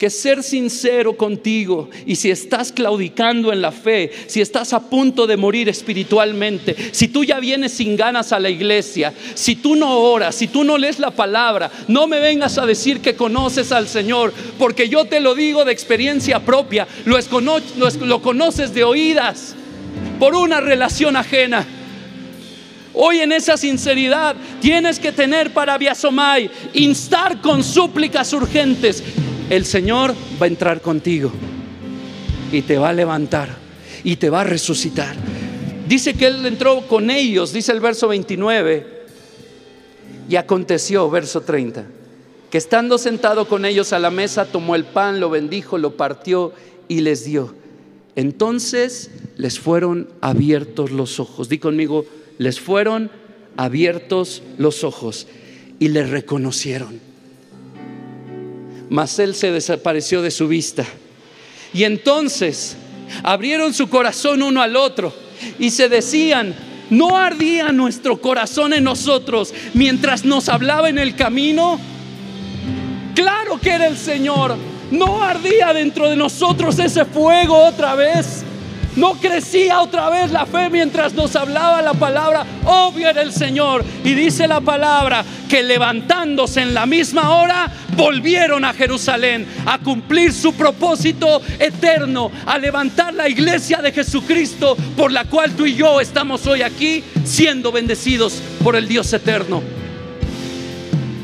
que ser sincero contigo y si estás claudicando en la fe, si estás a punto de morir espiritualmente, si tú ya vienes sin ganas a la iglesia, si tú no oras, si tú no lees la palabra, no me vengas a decir que conoces al Señor, porque yo te lo digo de experiencia propia, lo, lo conoces de oídas por una relación ajena. Hoy en esa sinceridad tienes que tener para Biasomai, instar con súplicas urgentes el Señor va a entrar contigo y te va a levantar y te va a resucitar. Dice que Él entró con ellos, dice el verso 29, y aconteció, verso 30, que estando sentado con ellos a la mesa, tomó el pan, lo bendijo, lo partió y les dio. Entonces les fueron abiertos los ojos. Di conmigo, les fueron abiertos los ojos y le reconocieron mas él se desapareció de su vista. Y entonces abrieron su corazón uno al otro y se decían, ¿no ardía nuestro corazón en nosotros mientras nos hablaba en el camino? Claro que era el Señor. ¿No ardía dentro de nosotros ese fuego otra vez? No crecía otra vez la fe mientras nos hablaba la palabra. Obvio era el Señor. Y dice la palabra que levantándose en la misma hora, volvieron a Jerusalén a cumplir su propósito eterno, a levantar la iglesia de Jesucristo por la cual tú y yo estamos hoy aquí siendo bendecidos por el Dios eterno.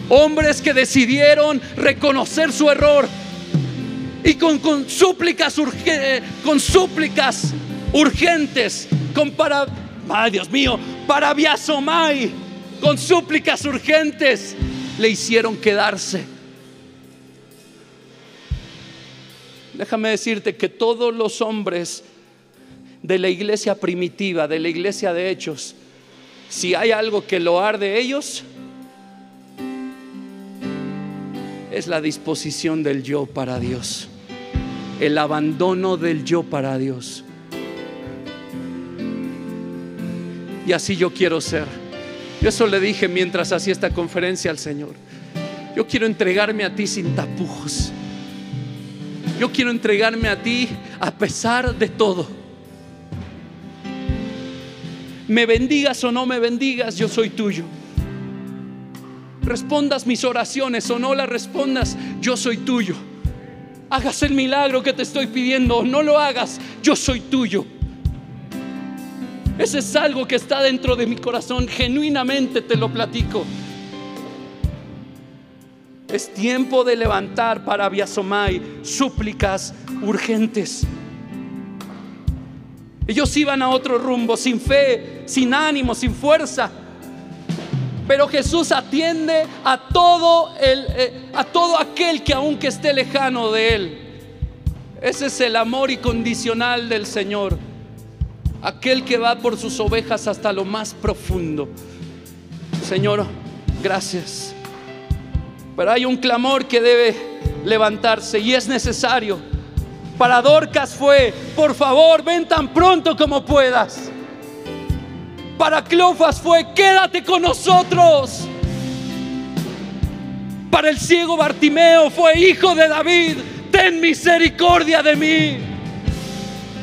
Hombres que decidieron reconocer su error y con, súplicas, con súplicas urgentes, con para, ay Dios mío, para Biasomai, con súplicas urgentes, le hicieron quedarse. Déjame decirte que todos los hombres de la iglesia primitiva, de la iglesia de hechos, si hay algo que lo arde ellos, es la disposición del yo para Dios el abandono del yo para Dios. Y así yo quiero ser. Yo eso le dije mientras hacía esta conferencia al Señor. Yo quiero entregarme a ti sin tapujos. Yo quiero entregarme a ti a pesar de todo. Me bendigas o no me bendigas, yo soy tuyo. Respondas mis oraciones o no las respondas, yo soy tuyo hagas el milagro que te estoy pidiendo, no lo hagas, yo soy tuyo. Ese es algo que está dentro de mi corazón, genuinamente te lo platico. Es tiempo de levantar para Biasomai súplicas urgentes. Ellos iban a otro rumbo, sin fe, sin ánimo, sin fuerza. Pero Jesús atiende a todo, el, eh, a todo aquel que aunque esté lejano de Él. Ese es el amor incondicional del Señor. Aquel que va por sus ovejas hasta lo más profundo. Señor, gracias. Pero hay un clamor que debe levantarse y es necesario. Para Dorcas fue, por favor, ven tan pronto como puedas. Para Cleofas fue, quédate con nosotros. Para el ciego Bartimeo fue, hijo de David, ten misericordia de mí.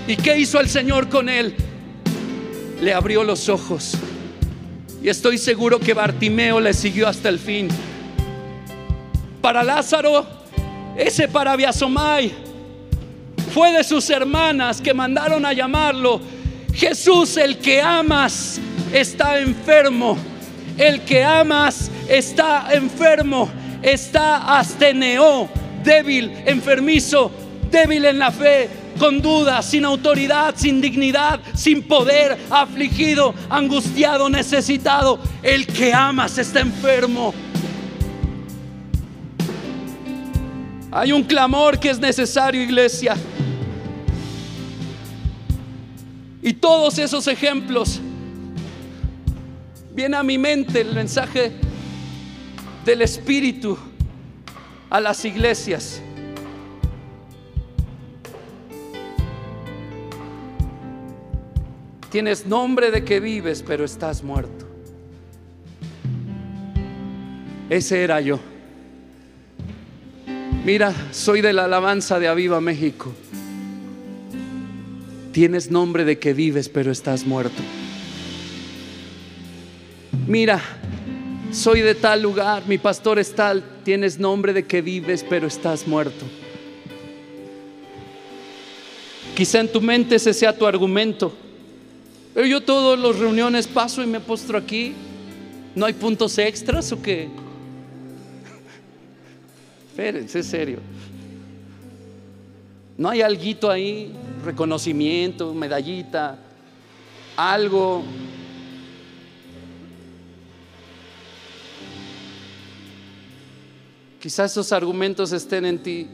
¿Y qué hizo el Señor con él? Le abrió los ojos. Y estoy seguro que Bartimeo le siguió hasta el fin. Para Lázaro, ese para Biasomay, fue de sus hermanas que mandaron a llamarlo Jesús, el que amas, está enfermo. El que amas está enfermo, está asteneo, débil, enfermizo, débil en la fe, con dudas, sin autoridad, sin dignidad, sin poder, afligido, angustiado, necesitado. El que amas está enfermo. Hay un clamor que es necesario, iglesia. Y todos esos ejemplos, viene a mi mente el mensaje del Espíritu a las iglesias. Tienes nombre de que vives, pero estás muerto. Ese era yo. Mira, soy de la alabanza de Aviva México. Tienes nombre de que vives, pero estás muerto. Mira, soy de tal lugar, mi pastor es tal, tienes nombre de que vives, pero estás muerto. Quizá en tu mente ese sea tu argumento. Pero yo todas las reuniones paso y me postro aquí. ¿No hay puntos extras o qué? Espérense, es serio. ¿No hay alguito ahí? reconocimiento, medallita, algo. Quizás esos argumentos estén en ti.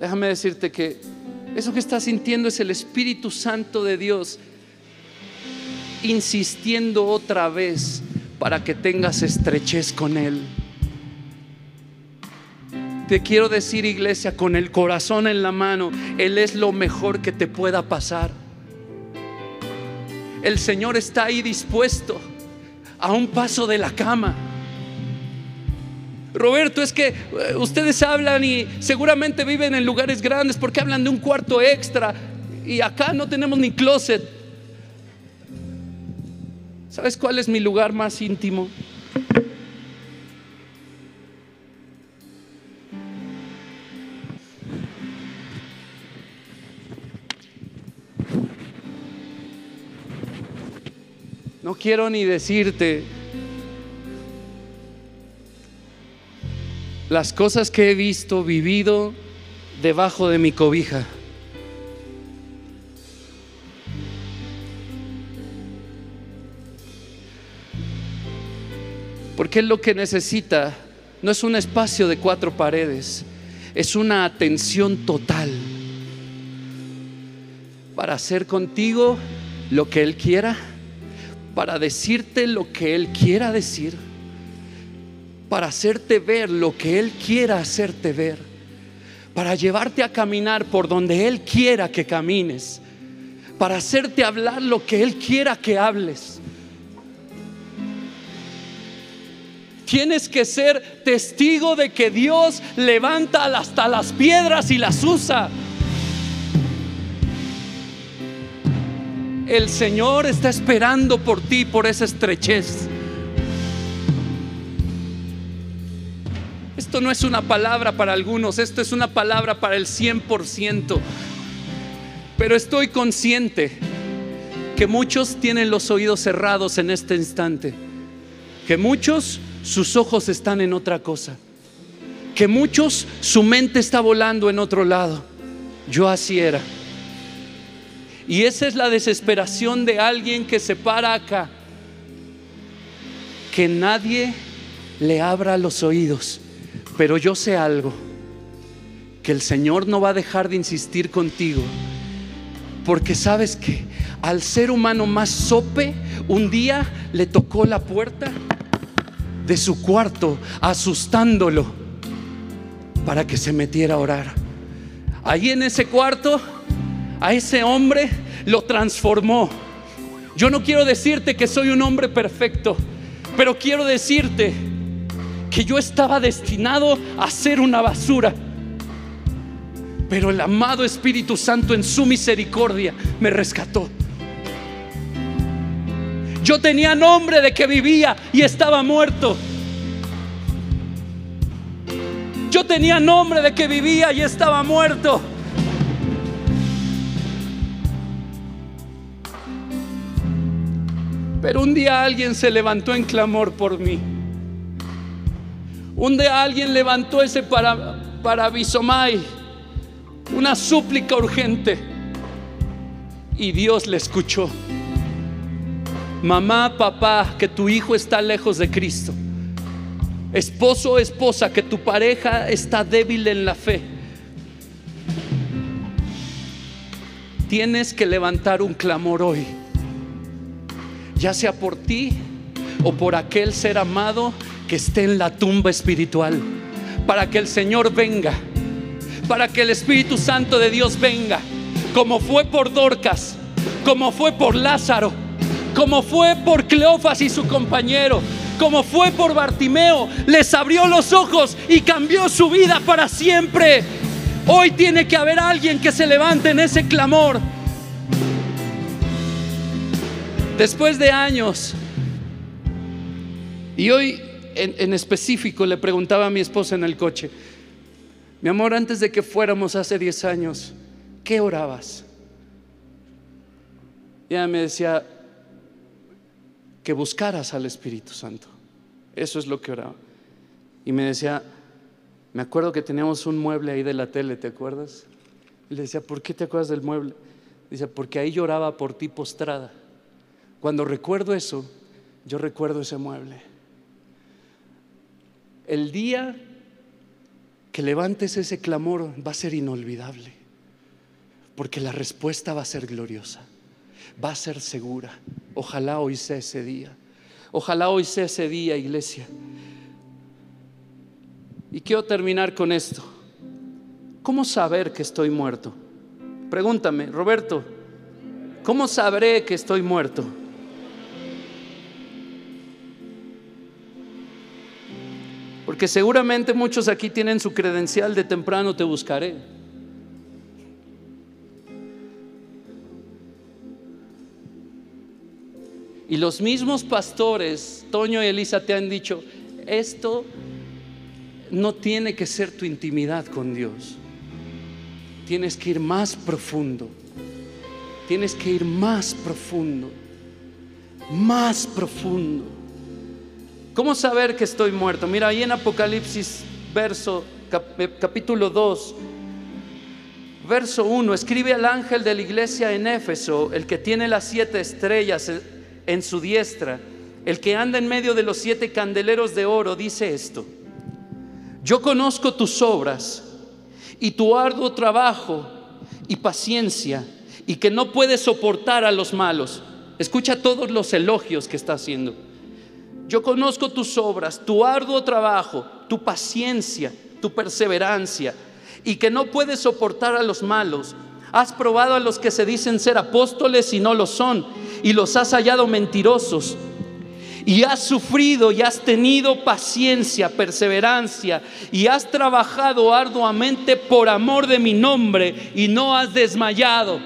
Déjame decirte que eso que estás sintiendo es el Espíritu Santo de Dios insistiendo otra vez para que tengas estrechez con Él. Te quiero decir, iglesia, con el corazón en la mano, Él es lo mejor que te pueda pasar. El Señor está ahí dispuesto a un paso de la cama. Roberto, es que eh, ustedes hablan y seguramente viven en lugares grandes porque hablan de un cuarto extra y acá no tenemos ni closet. ¿Sabes cuál es mi lugar más íntimo? Quiero ni decirte las cosas que he visto, vivido debajo de mi cobija. Porque lo que necesita no es un espacio de cuatro paredes, es una atención total para hacer contigo lo que Él quiera para decirte lo que Él quiera decir, para hacerte ver lo que Él quiera hacerte ver, para llevarte a caminar por donde Él quiera que camines, para hacerte hablar lo que Él quiera que hables. Tienes que ser testigo de que Dios levanta hasta las piedras y las usa El Señor está esperando por ti, por esa estrechez. Esto no es una palabra para algunos, esto es una palabra para el 100%. Pero estoy consciente que muchos tienen los oídos cerrados en este instante, que muchos sus ojos están en otra cosa, que muchos su mente está volando en otro lado. Yo así era. Y esa es la desesperación de alguien que se para acá, que nadie le abra los oídos, pero yo sé algo, que el Señor no va a dejar de insistir contigo, porque sabes que al ser humano más sope, un día le tocó la puerta de su cuarto, asustándolo para que se metiera a orar. Ahí en ese cuarto, a ese hombre lo transformó. Yo no quiero decirte que soy un hombre perfecto, pero quiero decirte que yo estaba destinado a ser una basura. Pero el amado Espíritu Santo en su misericordia me rescató. Yo tenía nombre de que vivía y estaba muerto. Yo tenía nombre de que vivía y estaba muerto. Pero un día alguien se levantó en clamor por mí. Un día alguien levantó ese para, para Bisomai, una súplica urgente. Y Dios le escuchó. Mamá, papá, que tu hijo está lejos de Cristo. Esposo esposa, que tu pareja está débil en la fe. Tienes que levantar un clamor hoy, ya sea por ti o por aquel ser amado que esté en la tumba espiritual, para que el Señor venga, para que el Espíritu Santo de Dios venga, como fue por Dorcas, como fue por Lázaro, como fue por Cleofas y su compañero, como fue por Bartimeo, les abrió los ojos y cambió su vida para siempre. Hoy tiene que haber alguien que se levante en ese clamor. Después de años, y hoy en, específico le preguntaba a mi esposa en el coche, mi amor, antes de que fuéramos hace 10 años, ¿qué orabas? Y ella me decía, que buscaras al Espíritu Santo. Eso es lo que oraba. Y me decía, me acuerdo que teníamos un mueble ahí de la tele, ¿te acuerdas? Y le decía, ¿por qué te acuerdas del mueble? Dice, porque ahí lloraba por ti postrada. Cuando recuerdo eso, yo recuerdo ese mueble. El día que levantes ese clamor va a ser inolvidable, porque la respuesta va a ser gloriosa, va a ser segura. Ojalá hoy sea ese día. Ojalá hoy sea ese día, iglesia. Y quiero terminar con esto. ¿Cómo saber que estoy muerto? Pregúntame, Roberto, ¿cómo sabré que estoy muerto? Porque seguramente muchos aquí tienen su credencial de temprano te buscaré. Y los mismos pastores, Toño y Elisa, te han dicho, esto no tiene que ser tu intimidad con Dios. Tienes que ir más profundo. Tienes que ir más profundo. Más profundo. ¿Cómo saber que estoy muerto? Mira, ahí en Apocalipsis, verso, eh, capítulo 2, verso 1, escribe al ángel de la iglesia en Éfeso, el que tiene las siete estrellas en su diestra, el que anda en medio de los siete candeleros de oro, dice esto, yo conozco tus obras y tu arduo trabajo y paciencia y que no puedes soportar a los malos. Escucha todos los elogios que está haciendo yo conozco tus obras, tu arduo trabajo, tu paciencia, tu perseverancia, y que no puedes soportar a los malos. Has probado a los que se dicen ser apóstoles y no lo son, y los has hallado mentirosos. Y has sufrido y has tenido paciencia, perseverancia, y has trabajado arduamente por amor de mi nombre, y no has desmayado.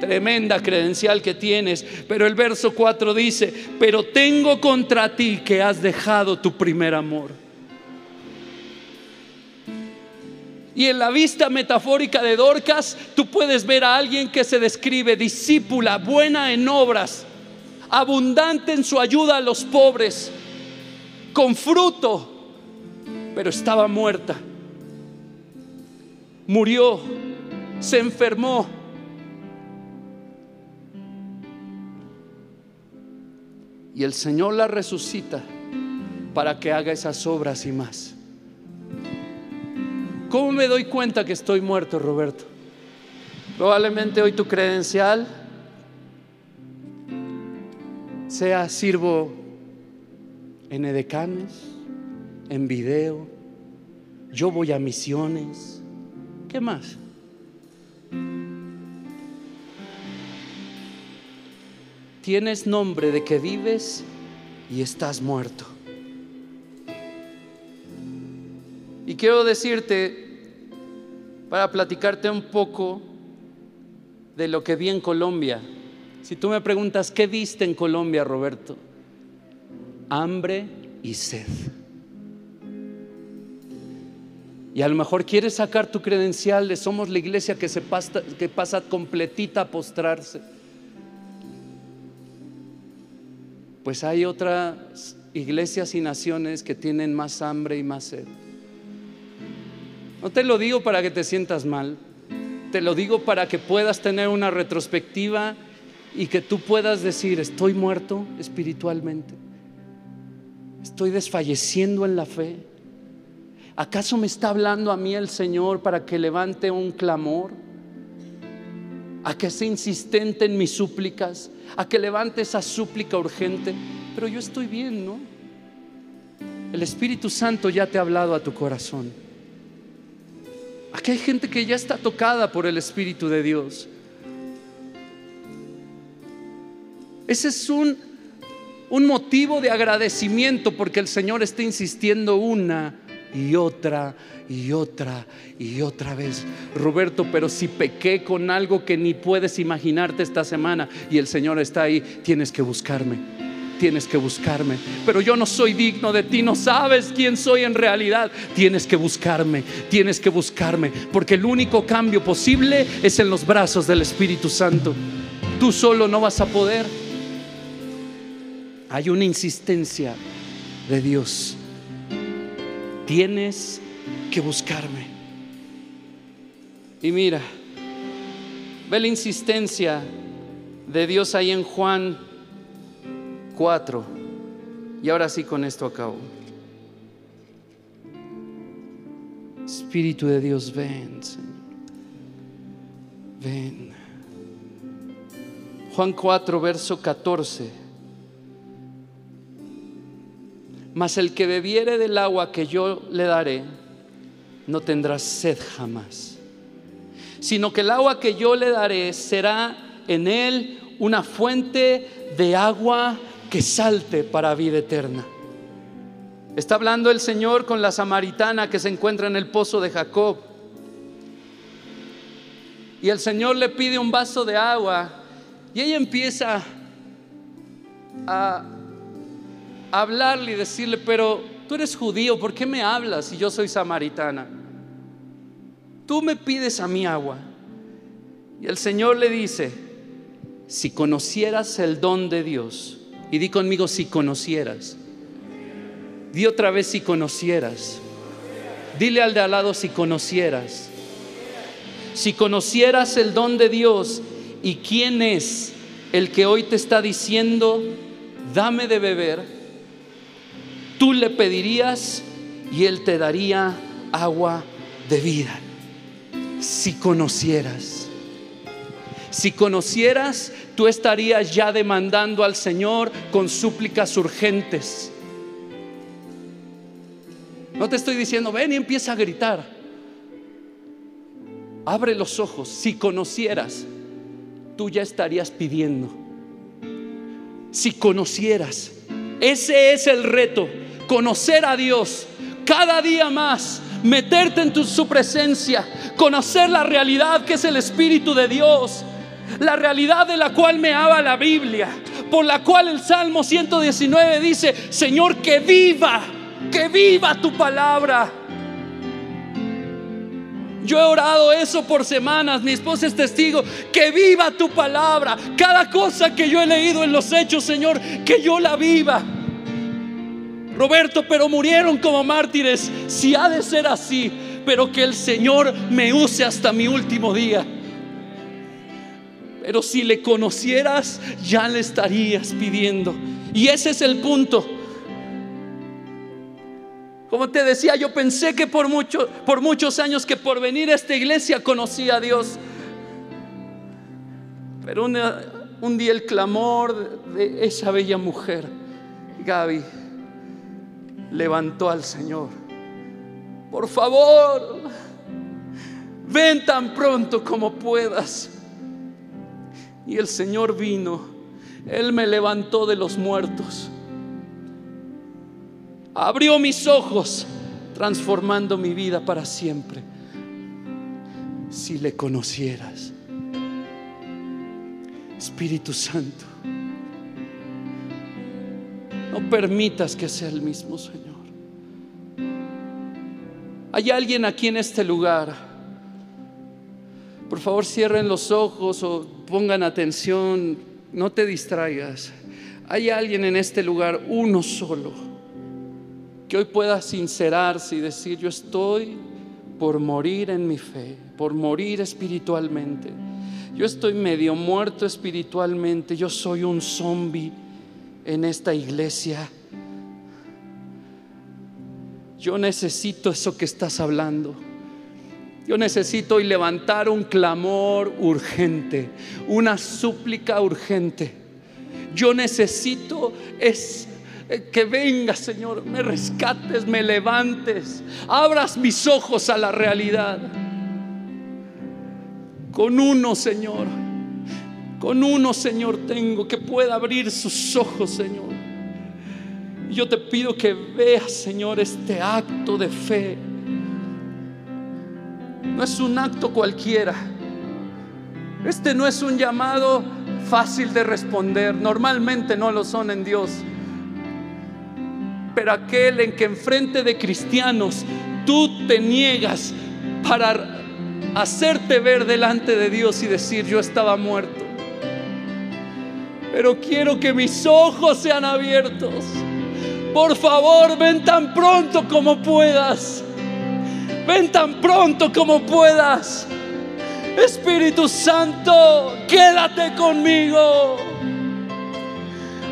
Tremenda credencial que tienes. Pero el verso 4 dice, pero tengo contra ti que has dejado tu primer amor. Y en la vista metafórica de Dorcas, tú puedes ver a alguien que se describe discípula, buena en obras, abundante en su ayuda a los pobres, con fruto, pero estaba muerta. Murió, se enfermó, y el Señor la resucita para que haga esas obras y más. ¿Cómo me doy cuenta que estoy muerto, Roberto? Probablemente hoy tu credencial sea sirvo en edecanes, en video, yo voy a misiones. ¿Qué más? Tienes nombre de que vives y estás muerto. Y quiero decirte, para platicarte un poco de lo que vi en Colombia. Si tú me preguntas, ¿qué viste en Colombia, Roberto? Hambre y sed. Y a lo mejor quieres sacar tu credencial de somos la iglesia que, se pasa, que pasa completita a postrarse. Pues hay otras iglesias y naciones que tienen más hambre y más sed. No te lo digo para que te sientas mal, te lo digo para que puedas tener una retrospectiva y que tú puedas decir, estoy muerto espiritualmente, estoy desfalleciendo en la fe. ¿Acaso me está hablando a mí el Señor para que levante un clamor? ¿A que sea insistente en mis súplicas? ¿A que levante esa súplica urgente? Pero yo estoy bien, ¿no? El Espíritu Santo ya te ha hablado a tu corazón. Aquí hay gente que ya está tocada por el Espíritu de Dios. Ese es un, un motivo de agradecimiento porque el Señor está insistiendo una y otra y otra y otra vez. Roberto, pero si pequé con algo que ni puedes imaginarte esta semana y el Señor está ahí, tienes que buscarme tienes que buscarme. Pero yo no soy digno de ti, no sabes quién soy en realidad. Tienes que buscarme, tienes que buscarme, porque el único cambio posible es en los brazos del Espíritu Santo. Tú solo no vas a poder. Hay una insistencia de Dios. Tienes que buscarme. Y mira, ve la insistencia de Dios ahí en Juan Cuatro. Y ahora sí con esto acabo. Espíritu de Dios, ven, Ven. Juan 4, verso 14. Mas el que bebiere del agua que yo le daré, no tendrá sed jamás, sino que el agua que yo le daré será en él una fuente de agua que salte para vida eterna. Está hablando el Señor con la samaritana que se encuentra en el pozo de Jacob. Y el Señor le pide un vaso de agua y ella empieza a hablarle y decirle, pero tú eres judío, ¿por qué me hablas si yo soy samaritana? Tú me pides a mí agua. Y el Señor le dice, si conocieras el don de Dios, y di conmigo si conocieras. Di otra vez si conocieras. Dile al de al lado si conocieras. Si conocieras el don de Dios y quién es el que hoy te está diciendo, dame de beber, tú le pedirías y él te daría agua de vida. Si conocieras. Si conocieras tú estarías ya demandando al Señor con súplicas urgentes. No te estoy diciendo, ven y empieza a gritar. Abre los ojos. Si conocieras, tú ya estarías pidiendo. Si conocieras, ese es el reto, conocer a Dios cada día más, meterte en su presencia, conocer la realidad que es el Espíritu de Dios la realidad de la cual me habla la Biblia, por la cual el Salmo 119 dice, Señor, que viva, que viva tu palabra. Yo he orado eso por semanas, mi esposa es testigo, que viva tu palabra. Cada cosa que yo he leído en los hechos, Señor, que yo la viva. Roberto, pero murieron como mártires. Si ha de ser así, pero que el Señor me use hasta mi último día. Pero si le conocieras, ya le estarías pidiendo. Y ese es el punto. Como te decía, yo pensé que por, mucho, por muchos años que por venir a esta iglesia conocía a Dios. Pero un día el clamor de esa bella mujer, Gaby, levantó al Señor. Por favor, ven tan pronto como puedas. Y el Señor vino, Él me levantó de los muertos abrió mis ojos, transformando mi vida para siempre. Si le conocieras, Espíritu Santo, no permitas que sea el mismo Señor. Hay alguien aquí en este lugar. Por favor, cierren los ojos o pongan atención, no te distraigas. Hay alguien en este lugar, uno solo que hoy pueda sincerarse y decir, yo estoy por morir en mi fe, por morir espiritualmente. Yo estoy medio muerto espiritualmente, yo soy un zombie en esta iglesia. Yo necesito eso que estás hablando. Yo necesito levantar un clamor urgente, una súplica urgente. Yo necesito es que venga, Señor, me rescates, me levantes, abras mis ojos a la realidad. Con uno, Señor, con uno, Señor, tengo que pueda abrir sus ojos, Señor. Yo te pido que veas, Señor, este acto de fe. No es un acto cualquiera. Este no es un llamado fácil de responder. Normalmente no lo son en Dios pero aquel en que enfrente de cristianos tú te niegas para hacerte ver delante de Dios y decir yo estaba muerto. Pero quiero que mis ojos sean abiertos. Por favor, ven tan pronto como puedas. Ven tan pronto como puedas. Espíritu Santo, quédate conmigo.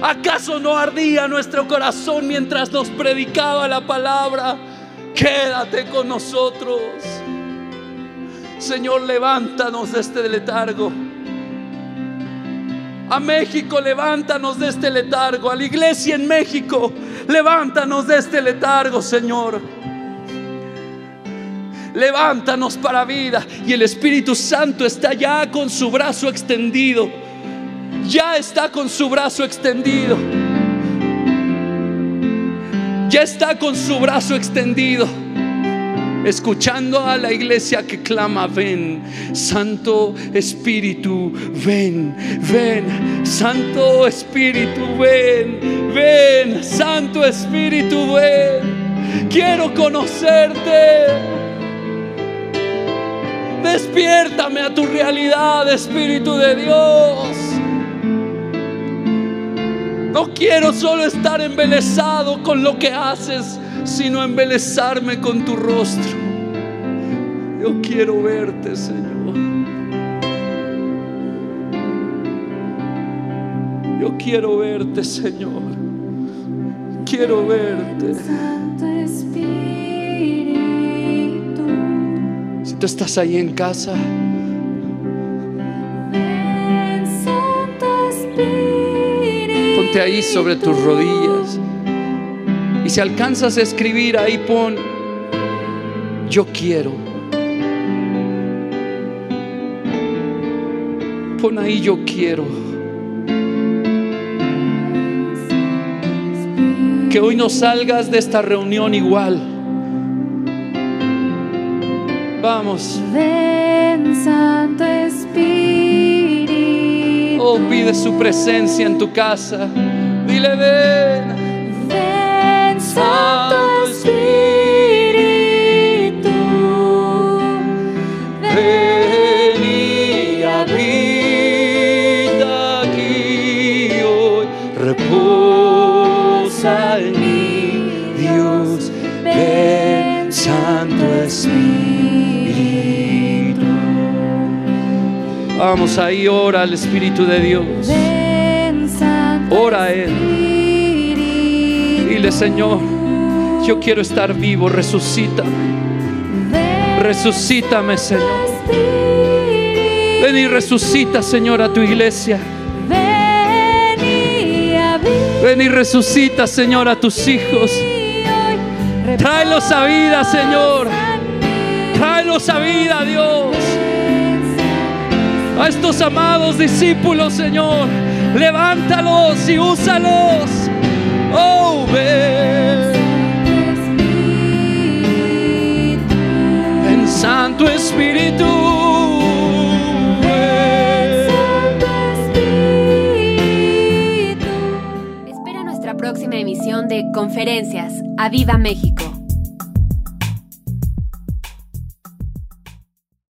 ¿Acaso no ardía nuestro corazón mientras nos predicaba la palabra? Quédate con nosotros. Señor, levántanos de este letargo. A México, levántanos de este letargo. A la iglesia en México, levántanos de este letargo, Señor. Levántanos para vida. Y el Espíritu Santo está ya con su brazo extendido ya está con su brazo extendido. Ya está con su brazo extendido. Escuchando a la iglesia que clama, ven, Santo Espíritu, ven, ven, Santo Espíritu, ven, ven, Santo Espíritu, ven. Quiero conocerte. Despiértame a tu realidad, Espíritu de Dios. No quiero solo estar embelesado con lo que haces, sino embelezarme con tu rostro. Yo quiero verte, Señor. Yo quiero verte, Señor. Quiero verte. Si tú estás ahí en casa, ahí sobre tus rodillas. Y si alcanzas a escribir ahí, pon, yo quiero. Pon ahí, yo quiero. Que hoy no salgas de esta reunión igual. Vamos. Ven, Santo Espíritu. Oh, pide su presencia en tu casa. Dile, ven. Vamos ahí, ora al Espíritu de Dios. Ora a Él. Dile, Señor, Yo quiero estar vivo, resucita. Ven, Resucítame, Señor. Ven y resucita, Señor, a tu iglesia. Ven y resucita, Señor, a tus hijos. Tráelos a vida, Señor. Tráelos a vida, Dios. A estos amados discípulos, Señor. Levántalos y úsalos. Oh, ven. Ven, Santo Espíritu. ven. Espera nuestra próxima emisión de Conferencias. ¡A Viva México!